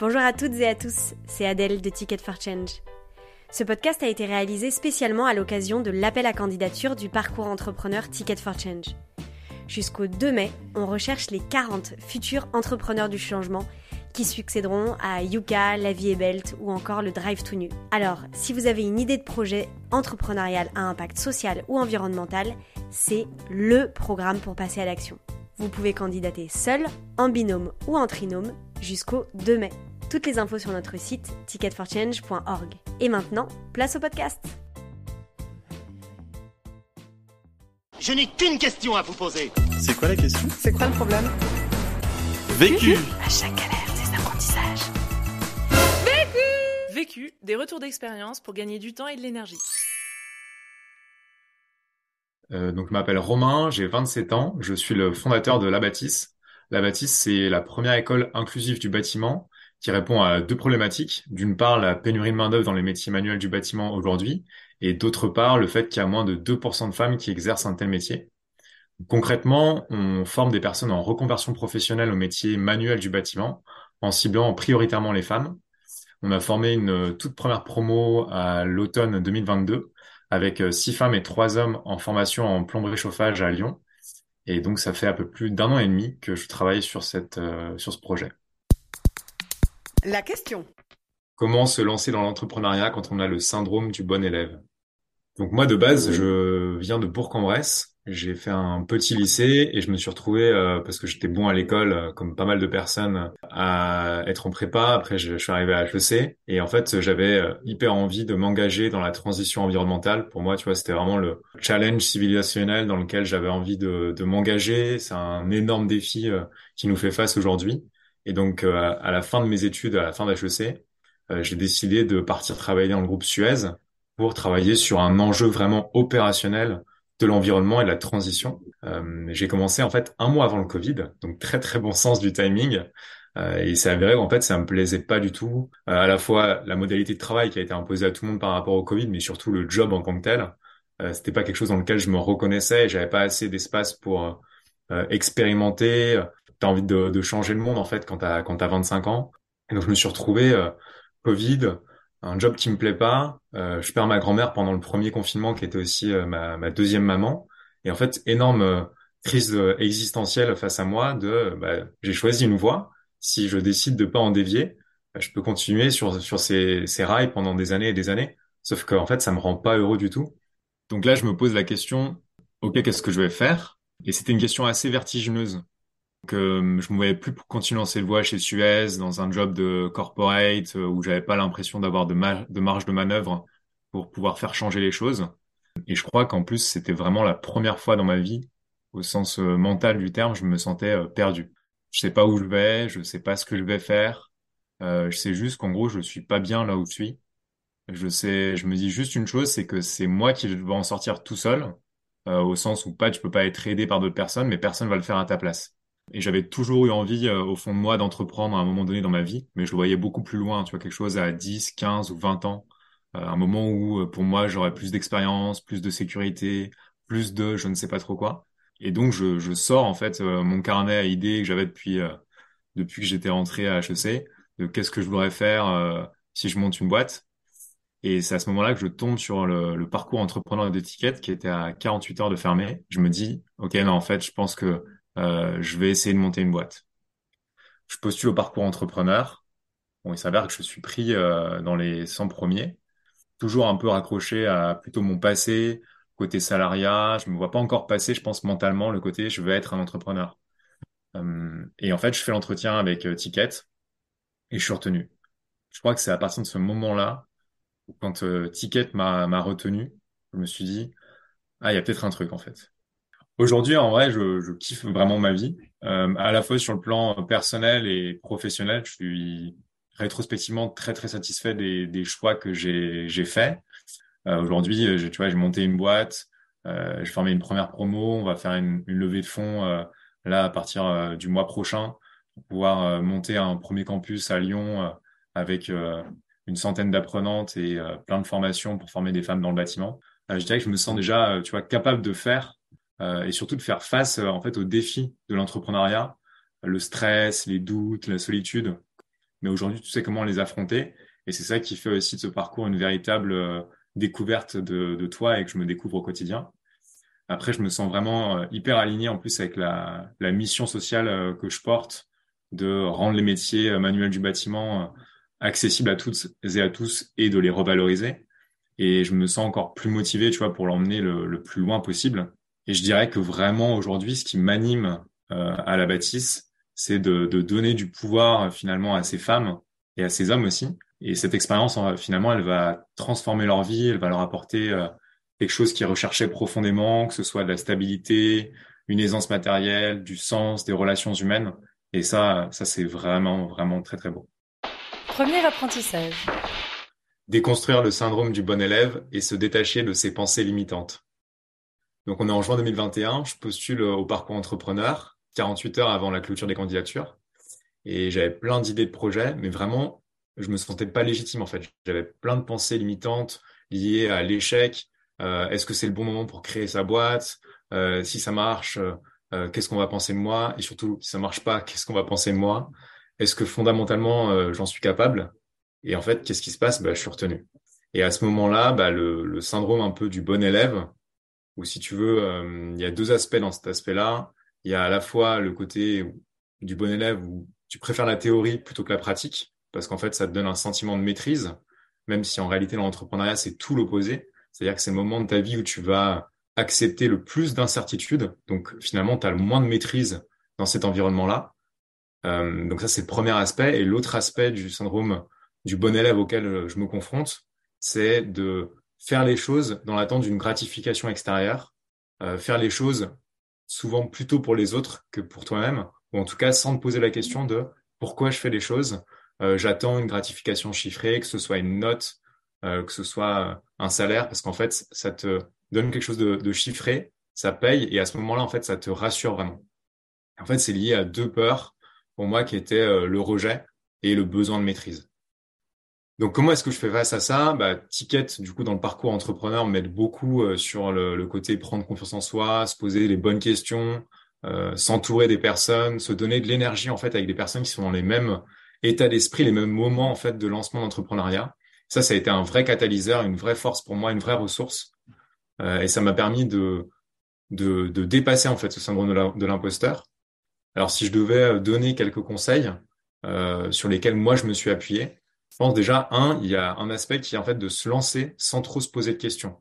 Bonjour à toutes et à tous, c'est Adèle de Ticket for Change. Ce podcast a été réalisé spécialement à l'occasion de l'appel à candidature du parcours entrepreneur Ticket for Change. Jusqu'au 2 mai, on recherche les 40 futurs entrepreneurs du changement qui succéderont à Yuka, La Vie est Belt ou encore le Drive to New. Alors, si vous avez une idée de projet entrepreneurial à impact social ou environnemental, c'est LE programme pour passer à l'action. Vous pouvez candidater seul, en binôme ou en trinôme jusqu'au 2 mai. Toutes les infos sur notre site ticketforchange.org. Et maintenant, place au podcast. Je n'ai qu'une question à vous poser. C'est quoi la question? C'est quoi le problème? Vécu À chaque galère, des apprentissages. Vécu, des retours d'expérience pour gagner du temps et de l'énergie. Euh, donc, je m'appelle Romain, j'ai 27 ans, je suis le fondateur de La Bâtisse. La Bâtisse, c'est la première école inclusive du bâtiment qui répond à deux problématiques. D'une part, la pénurie de main-d'œuvre dans les métiers manuels du bâtiment aujourd'hui, et d'autre part, le fait qu'il y a moins de 2% de femmes qui exercent un tel métier. Concrètement, on forme des personnes en reconversion professionnelle au métier manuel du bâtiment, en ciblant prioritairement les femmes. On a formé une toute première promo à l'automne 2022 avec six femmes et trois hommes en formation en plomberie chauffage à Lyon. Et donc, ça fait un peu plus d'un an et demi que je travaille sur cette, euh, sur ce projet. La question. Comment se lancer dans l'entrepreneuriat quand on a le syndrome du bon élève? Donc moi de base, je viens de Bourg-en-Bresse. J'ai fait un petit lycée et je me suis retrouvé euh, parce que j'étais bon à l'école, euh, comme pas mal de personnes, à être en prépa. Après, je, je suis arrivé à HEC et en fait, j'avais euh, hyper envie de m'engager dans la transition environnementale. Pour moi, tu vois, c'était vraiment le challenge civilisationnel dans lequel j'avais envie de, de m'engager. C'est un énorme défi euh, qui nous fait face aujourd'hui. Et donc, euh, à la fin de mes études, à la fin d'HEC, euh, j'ai décidé de partir travailler dans le groupe Suez pour travailler sur un enjeu vraiment opérationnel de l'environnement et de la transition. Euh, j'ai commencé en fait un mois avant le Covid, donc très très bon sens du timing. Euh, et c'est avéré qu'en fait ça me plaisait pas du tout. Euh, à la fois la modalité de travail qui a été imposée à tout le monde par rapport au Covid, mais surtout le job en tant que tel. Euh, c'était pas quelque chose dans lequel je me reconnaissais j'avais pas assez d'espace pour euh, expérimenter. T'as envie de, de, changer le monde en fait quand t'as quand t'as 25 ans. Et donc je me suis retrouvé euh, Covid, un job qui me plaît pas. Euh, je perds ma grand-mère pendant le premier confinement, qui était aussi euh, ma, ma, deuxième maman. Et en fait, énorme euh, crise existentielle face à moi. De, bah, j'ai choisi une voie. Si je décide de pas en dévier, bah, je peux continuer sur sur ces, ces rails pendant des années et des années. Sauf qu'en fait, ça me rend pas heureux du tout. Donc là, je me pose la question ok, qu'est-ce que je vais faire? Et c'était une question assez vertigineuse euh, je me voyais plus pour continuer dans cette voie chez Suez, dans un job de corporate euh, où j'avais pas l'impression d'avoir de, marge de manœuvre pour pouvoir faire changer les choses. Et je crois qu'en plus, c'était vraiment la première fois dans ma vie, au sens euh, mental du terme, je me sentais perdu. Je sais pas où je vais, je sais pas ce que je vais faire. Euh, je sais juste qu'en gros, je suis pas bien là où je suis. Je sais, je me dis juste une chose, c'est que c'est moi qui vais en sortir tout seul, euh, au sens où pas, tu peux pas être aidé par d'autres personnes, mais personne va le faire à ta place. Et j'avais toujours eu envie, euh, au fond de moi, d'entreprendre à un moment donné dans ma vie, mais je le voyais beaucoup plus loin, tu vois, quelque chose à 10, 15 ou 20 ans. Euh, un moment où, euh, pour moi, j'aurais plus d'expérience, plus de sécurité, plus de je ne sais pas trop quoi. Et donc, je, je sors, en fait, euh, mon carnet à idées que j'avais depuis, euh, depuis que j'étais rentré à HEC, de qu'est-ce que je voudrais faire si je monte une boîte. Et c'est à ce moment-là que je tombe sur le, le parcours entrepreneur d'étiquette qui était à 48 heures de fermer. Je me dis, OK, non, en fait, je pense que euh, je vais essayer de monter une boîte. Je postule au parcours entrepreneur. Bon, il s'avère que je suis pris euh, dans les 100 premiers, toujours un peu raccroché à plutôt mon passé, côté salariat. Je me vois pas encore passer, je pense mentalement, le côté je veux être un entrepreneur. Euh, et en fait, je fais l'entretien avec Ticket et je suis retenu. Je crois que c'est à partir de ce moment-là, quand Ticket m'a retenu, je me suis dit, ah, il y a peut-être un truc en fait. Aujourd'hui, en vrai, je, je, kiffe vraiment ma vie, euh, à la fois sur le plan personnel et professionnel. Je suis rétrospectivement très très satisfait des, des choix que j'ai j'ai fait. Euh, Aujourd'hui, tu vois, j'ai monté une boîte, euh, j'ai formé une première promo, on va faire une, une levée de fonds euh, là à partir euh, du mois prochain pour pouvoir euh, monter un premier campus à Lyon avec une centaine d'apprenantes et plein de formations pour former des femmes dans le bâtiment. je dirais que je me sens déjà, tu vois, capable de faire euh, et surtout de faire face euh, en fait aux défis de l'entrepreneuriat, le stress, les doutes, la solitude. mais aujourd'hui, tu sais comment les affronter. Et c'est ça qui fait aussi de ce parcours une véritable euh, découverte de, de, toi et que je me découvre au quotidien. Après, je me sens vraiment euh, hyper aligné en plus avec la, la mission sociale euh, que je porte de rendre les métiers manuels du bâtiment accessibles à toutes et à tous et de les revaloriser. Et je me sens encore plus motivé, tu vois, pour l'emmener le, le, plus loin possible. Et je dirais que vraiment aujourd'hui, ce qui m'anime à la bâtisse, c'est de, de, donner du pouvoir finalement à ces femmes et à ces hommes aussi. Et cette expérience, finalement, elle va transformer leur vie, elle va leur apporter euh, quelque chose qu'ils recherchaient profondément, que ce soit de la stabilité, une aisance matérielle, du sens, des relations humaines. Et ça, ça c'est vraiment, vraiment très, très beau. Premier apprentissage. Déconstruire le syndrome du bon élève et se détacher de ses pensées limitantes. Donc, on est en juin 2021, je postule au parcours entrepreneur. 48 heures avant la clôture des candidatures. Et j'avais plein d'idées de projets, mais vraiment, je me sentais pas légitime en fait. J'avais plein de pensées limitantes liées à l'échec. Euh, est-ce que c'est le bon moment pour créer sa boîte? Euh, Si ça marche, euh, qu'est-ce qu'on va penser de moi? Et surtout, si ça marche pas, qu'est-ce qu'on va penser de moi? Est-ce que fondamentalement, j'en suis capable? Et en fait, qu'est-ce qui se passe? Bah, Je suis retenu. Et à ce moment-là, bah, le, syndrome un peu du bon élève, ou si tu veux, il y a deux aspects dans cet aspect-là. Il y a à la fois le côté du bon élève où tu préfères la théorie plutôt que la pratique, parce qu'en fait, ça te donne un sentiment de maîtrise, même si en réalité, l'entrepreneuriat, c'est tout l'opposé. C'est-à-dire que c'est le moment de ta vie où tu vas accepter le plus d'incertitudes. Donc, finalement, tu as le moins de maîtrise dans cet environnement-là. Euh, donc ça, c'est le premier aspect. Et l'autre aspect du syndrome du bon élève auquel je me confronte, c'est de faire les choses dans l'attente d'une gratification extérieure, euh, faire les choses souvent plutôt pour les autres que pour toi-même, ou en tout cas sans te poser la question de pourquoi je fais les choses. Euh, J'attends une gratification chiffrée, que ce soit une note, euh, que ce soit un salaire, parce qu'en fait, ça te donne quelque chose de, de, chiffré, ça paye, et à ce moment-là, en fait, ça te rassure vraiment. En fait, c'est lié à deux peurs pour moi qui étaient le rejet et le besoin de maîtrise. Donc comment est-ce que je fais face à ça? Bah, Ticket, du coup, dans le parcours entrepreneur, m'aide beaucoup euh, sur le, côté prendre confiance en soi, se poser les bonnes questions, euh, s'entourer des personnes, se donner de l'énergie en fait avec des personnes qui sont dans les mêmes états d'esprit, les mêmes moments en fait de lancement d'entrepreneuriat. Ça, ça a été un vrai catalyseur, une vraie force pour moi, une vraie ressource, euh, et ça m'a permis de, de, de dépasser en fait ce syndrome de l'imposteur. Alors si je devais euh, donner quelques conseils sur lesquels moi je me suis appuyé, pense déjà, un, il y a un aspect qui est en fait de se lancer sans trop se poser de questions.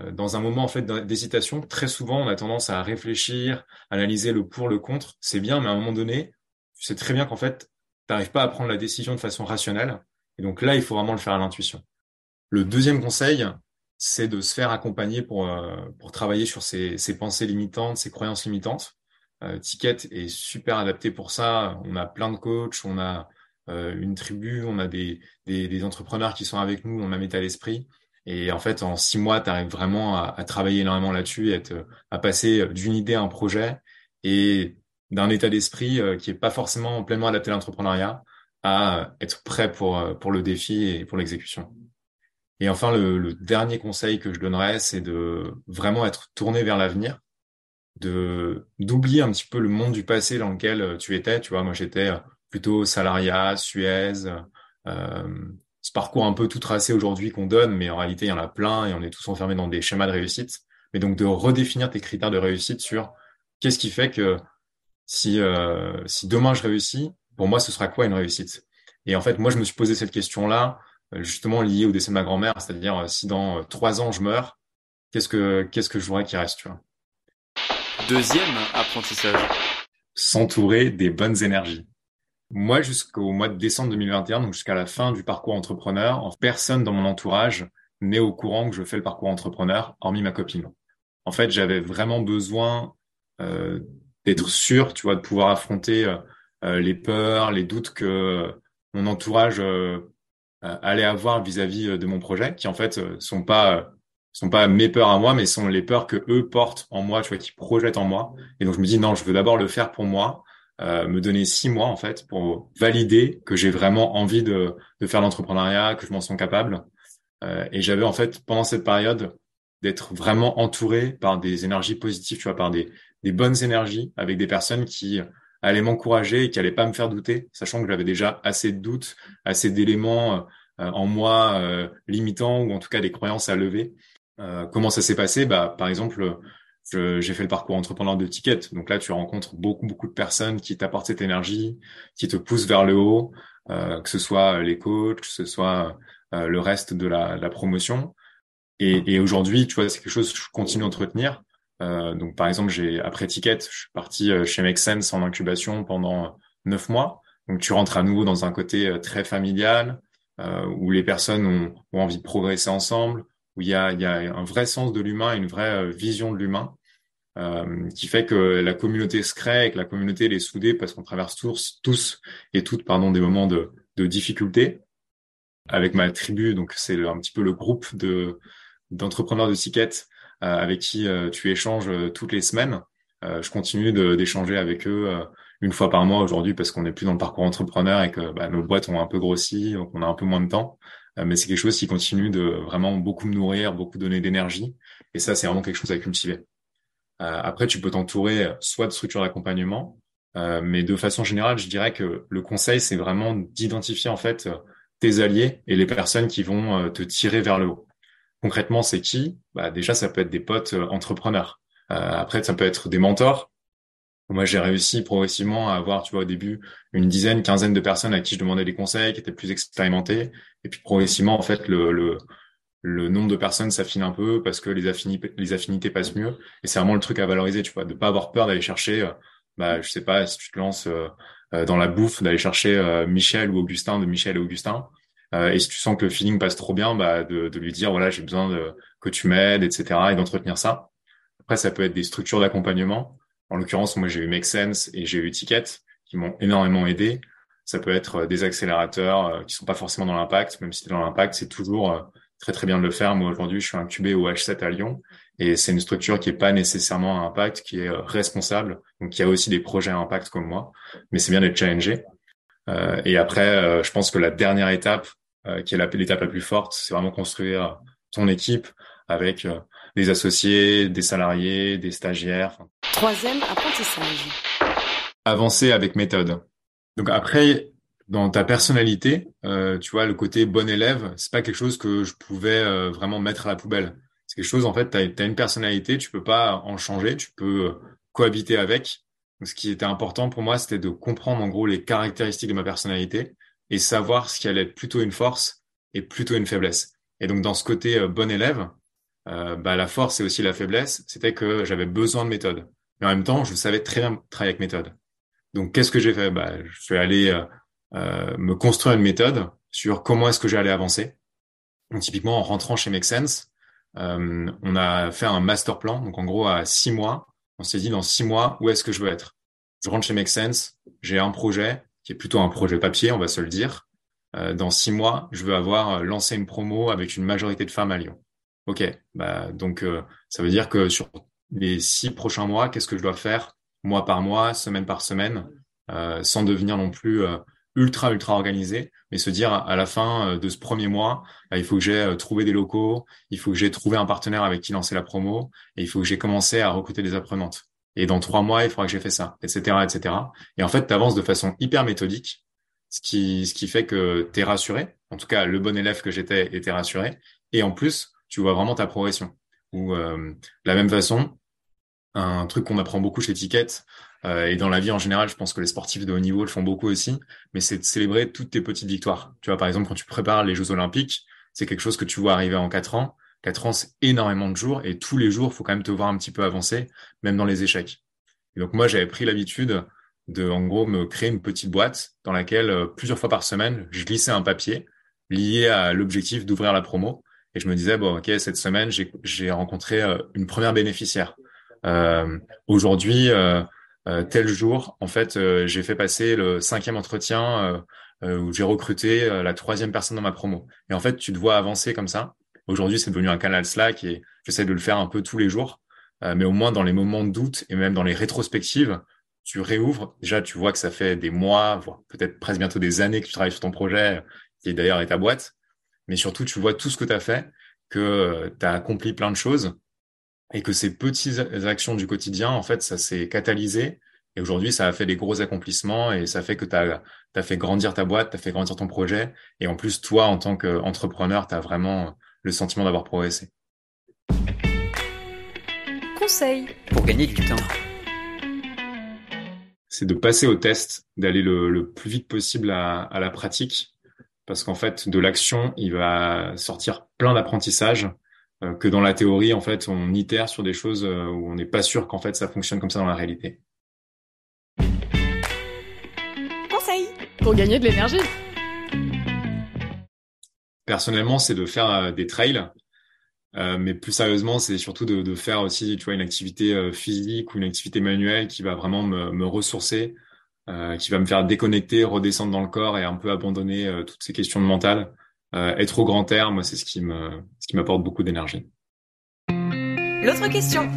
Euh, dans un moment en fait d'hésitation, très souvent on a tendance à réfléchir, analyser le pour, le contre. C'est bien, mais à un moment donné, tu sais très bien qu'en fait, tu n'arrives pas à prendre la décision de façon rationnelle. Et donc là, il faut vraiment le faire à l'intuition. Le deuxième conseil, c'est de se faire accompagner pour, euh, pour travailler sur ses, pensées limitantes, ses croyances limitantes. Euh, Ticket est super adapté pour ça. On a plein de coachs, on a une tribu, on a des, entrepreneurs qui sont avec nous, on a mis à l'esprit. Et en fait, en six mois, tu arrives vraiment à, travailler énormément là-dessus, à, à passer d'une idée à un projet et d'un état d'esprit euh, qui est pas forcément pleinement adapté à l'entrepreneuriat à être prêt pour, euh, le défi et pour l'exécution. Et enfin, le, dernier conseil que je donnerais, c'est de vraiment être tourné vers l'avenir, d'oublier un petit peu le monde du passé dans lequel tu étais. Tu vois, moi j'étais plutôt salariat, Suez, euh, ce parcours un peu tout tracé aujourd'hui qu'on donne, mais en réalité, il y en a plein et on est tous enfermés dans des schémas de réussite. Mais donc de redéfinir tes critères de réussite sur qu'est-ce qui fait que si, euh, si demain je réussis, pour moi, ce sera quoi une réussite? Et en fait, moi, je me suis posé cette question-là, euh, justement liée au décès de ma grand-mère, c'est-à-dire euh, si dans trois ans je meurs, qu'est-ce que qu'est-ce que je voudrais qu'il reste, tu vois? Deuxième apprentissage. S'entourer des bonnes énergies. Moi, jusqu'au mois de décembre 2021, donc jusqu'à la fin du parcours entrepreneur, personne dans mon entourage n'est au courant que je fais le parcours entrepreneur, hormis ma copine. En fait, j'avais vraiment besoin euh, d'être sûr, tu vois, de pouvoir affronter euh, euh les peurs, les doutes que mon entourage allait avoir vis-à-vis de mon projet, qui en fait sont pas sont pas mes peurs à moi, mais sont les peurs que eux portent en moi, tu vois, qui projettent en moi. Et donc je me dis non, je veux d'abord le faire pour moi euh, me donner six mois en fait pour valider que j'ai vraiment envie de, de faire l'entrepreneuriat, que je m'en sens capable. Euh, et j'avais en fait pendant cette période d'être vraiment entouré par des énergies positives, tu vois, par des, des bonnes énergies avec des personnes qui allait m'encourager et qui allait pas me faire douter, sachant que j'avais déjà assez de doutes, assez d'éléments en moi limitants ou en tout cas des croyances à lever. comment ça s'est passé? Bah, par exemple, j'ai fait le parcours entrepreneur de Ticket. Donc là, tu rencontres beaucoup, beaucoup de personnes qui t'apportent cette énergie, qui te poussent vers le haut, euh, que ce soit les coachs, que ce soit euh, le reste de la, la promotion. Et, et aujourd'hui, tu vois, c'est quelque chose que je continue d'entretenir. Euh, donc, par exemple, j'ai après Ticket, je suis parti euh, chez Make Sense en incubation pendant neuf mois. Donc, tu rentres à nouveau dans un côté euh, très familial, où les personnes ont, ont envie de progresser ensemble, où il y a, il y a un vrai sens de l'humain, une vraie vision de l'humain. Euh, qui fait que la communauté se crée et que la communauté est soudée parce qu'on traverse tous, tous et toutes pardon, des moments de, de difficulté. Avec ma tribu, donc c'est un petit peu le groupe de d'entrepreneurs de tickets euh, avec qui euh, tu échanges toutes les semaines. je continue d'échanger avec eux une fois par mois aujourd'hui parce qu'on n'est plus dans le parcours entrepreneur et que bah, nos boîtes ont un peu grossi, donc on a un peu moins de temps. Mais c'est quelque chose qui continue de vraiment beaucoup me nourrir, beaucoup donner d'énergie. Et ça, c'est vraiment quelque chose à cultiver. Euh, après, tu peux t'entourer soit de structures d'accompagnement, euh, mais de façon générale, je dirais que le conseil, c'est vraiment d'identifier en fait tes alliés et les personnes qui vont euh, te tirer vers le haut. Concrètement, c'est qui? Bah, Déjà, ça peut être des potes entrepreneurs. après, ça peut être des mentors. Moi, j'ai réussi progressivement à avoir, tu vois, au début, une dizaine, quinzaine de personnes à qui je demandais des conseils, qui étaient plus expérimentés. Et puis, progressivement, en fait, le, le, le nombre de personnes s'affine un peu parce que les affinités, les affinités passent mieux. Et c'est vraiment le truc à valoriser, tu vois, de pas avoir peur d'aller chercher, euh, bah, je sais pas, si tu te lances euh, euh, dans la bouffe, d'aller chercher Michel ou Augustin de Michel et Augustin. et si tu sens que le feeling passe trop bien, bah, de, de lui dire, voilà, j'ai besoin de, que tu m'aides, etc. et d'entretenir ça. Après, ça peut être des structures d'accompagnement. En l'occurrence, moi, j'ai eu Make Sense et j'ai eu Ticket qui m'ont énormément aidé. Ça peut être des accélérateurs qui sont pas forcément dans l'impact, même si dans l'impact, c'est toujours très très bien de le faire. Moi aujourd'hui, je suis incubé au H7 à Lyon et c'est une structure qui est pas nécessairement à impact, qui est euh, responsable, donc qui a aussi des projets à impact comme moi. Mais c'est bien d'être challengé. Euh, et après, euh, je pense que la dernière étape, euh, qui est l'étape la, plus forte, c'est vraiment construire ton équipe avec des associés, des salariés, des stagiaires. Troisième apprentissage. Avancer avec méthode. Donc après, dans ta personnalité, euh, tu vois, le côté bon élève, c'est pas quelque chose que je pouvais euh, vraiment mettre à la poubelle. C'est quelque chose, en fait, tu as, une personnalité, tu peux pas en changer, tu peux euh, cohabiter avec. Ce qui était important pour moi, c'était de comprendre en gros les caractéristiques de ma personnalité et savoir ce qui allait être plutôt une force et plutôt une faiblesse. Et donc, dans ce côté bon élève, bah, la force et aussi la faiblesse, c'était que j'avais besoin de méthode. Mais en même temps, je savais très bien travailler avec méthode. Donc, qu'est-ce que j'ai fait? Bah, Je suis allé euh, me construire une méthode sur comment est-ce que j'allais avancer. Typiquement, en rentrant chez Make Sense, euh, on a fait un master plan. Donc, en gros, à six mois, on s'est dit dans six mois, où est-ce que je veux être? Je rentre chez Make Sense, j'ai un projet qui est plutôt un projet papier, on va se le dire. Euh, dans six mois, je veux avoir lancé une promo avec une majorité de femmes à Lyon. Ok, bah donc ça veut dire que sur les six prochains mois, qu'est-ce que je dois faire mois par mois, semaine par semaine, sans devenir non plus ultra ultra organisé, mais se dire à la fin euh, de ce premier mois, il faut que j'ai euh, trouvé des locaux, il faut que j'ai trouvé un partenaire avec qui lancer la promo, et il faut que j'ai commencé à recruter des apprenantes. Et dans trois mois, il faudra que j'ai fait ça, etc., etc. Et en fait, tu avances de façon hyper méthodique, ce qui ce qui fait que tu es rassuré. En tout cas, le bon élève que j'étais était rassuré. Et en plus, tu vois vraiment ta progression. Ou euh, de la même façon, un truc qu'on apprend beaucoup chez Ticket, euh, et dans la vie en général, je pense que les sportifs de haut niveau le font beaucoup aussi, mais c'est de célébrer toutes tes petites victoires. Tu vois, par exemple, quand tu prépares les Jeux Olympiques, c'est quelque chose que tu vois arriver en quatre ans. Quatre ans, c'est énormément de jours, et tous les jours, faut quand même te voir un petit peu avancer, même dans les échecs. Et donc moi, j'avais pris l'habitude de, en gros, me créer une petite boîte dans laquelle euh, plusieurs fois par semaine, je glissais un papier lié à l'objectif d'ouvrir la promo. Et je me disais, bon, ok, cette semaine, j'ai rencontré euh, une première bénéficiaire. Euh, Aujourd'hui, euh, euh, tel jour, en fait, j'ai fait passer le cinquième entretien où j'ai recruté la troisième personne dans ma promo. Et en fait, tu te vois avancer comme ça. Aujourd'hui, c'est devenu un canal Slack et j'essaie de le faire un peu tous les jours. mais au moins, dans les moments de doute et même dans les rétrospectives, tu réouvres. Déjà, tu vois que ça fait des mois, voire peut-être presque bientôt des années que tu travailles sur ton projet, qui d'ailleurs est ta boîte. Mais surtout, tu vois tout ce que tu as fait, que tu as accompli plein de choses et que ces petites actions du quotidien, en fait, ça s'est catalysé Et aujourd'hui, ça a fait des gros accomplissements et ça fait que tu as, fait grandir ta boîte, tu as fait grandir ton projet. Et en plus, toi, en tant qu'entrepreneur, tu as vraiment le sentiment d'avoir progressé. Conseil pour gagner du temps. C'est de passer au test, d'aller le, plus vite possible à, à la pratique. Parce qu'en fait, de l'action, il va sortir plein d'apprentissages que dans la théorie, en fait, on itère sur des choses euh, où on n'est pas sûr qu'en fait ça fonctionne comme ça dans la réalité. Conseil pour gagner de l'énergie. Personnellement, c'est de faire euh, des trails, mais plus sérieusement, c'est surtout de, faire aussi, tu vois, une activité physique ou une activité manuelle qui va vraiment me, me ressourcer, qui va me faire déconnecter, redescendre dans le corps et un peu abandonner toutes ces questions de mental. Euh, être au grand air, moi, c'est ce qui me, ce qui m'apporte beaucoup d'énergie. L'autre question.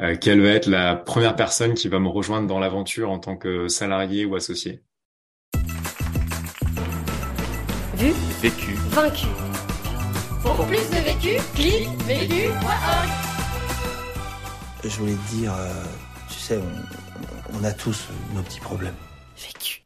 Euh, quelle va être la première personne qui va me rejoindre dans l'aventure en tant que salarié ou associé? Vu Vécu. Vaincu. Pour plus de vécu, clique vécu.org. Je voulais te dire, euh, tu sais, on, on a tous nos petits problèmes. Vécu.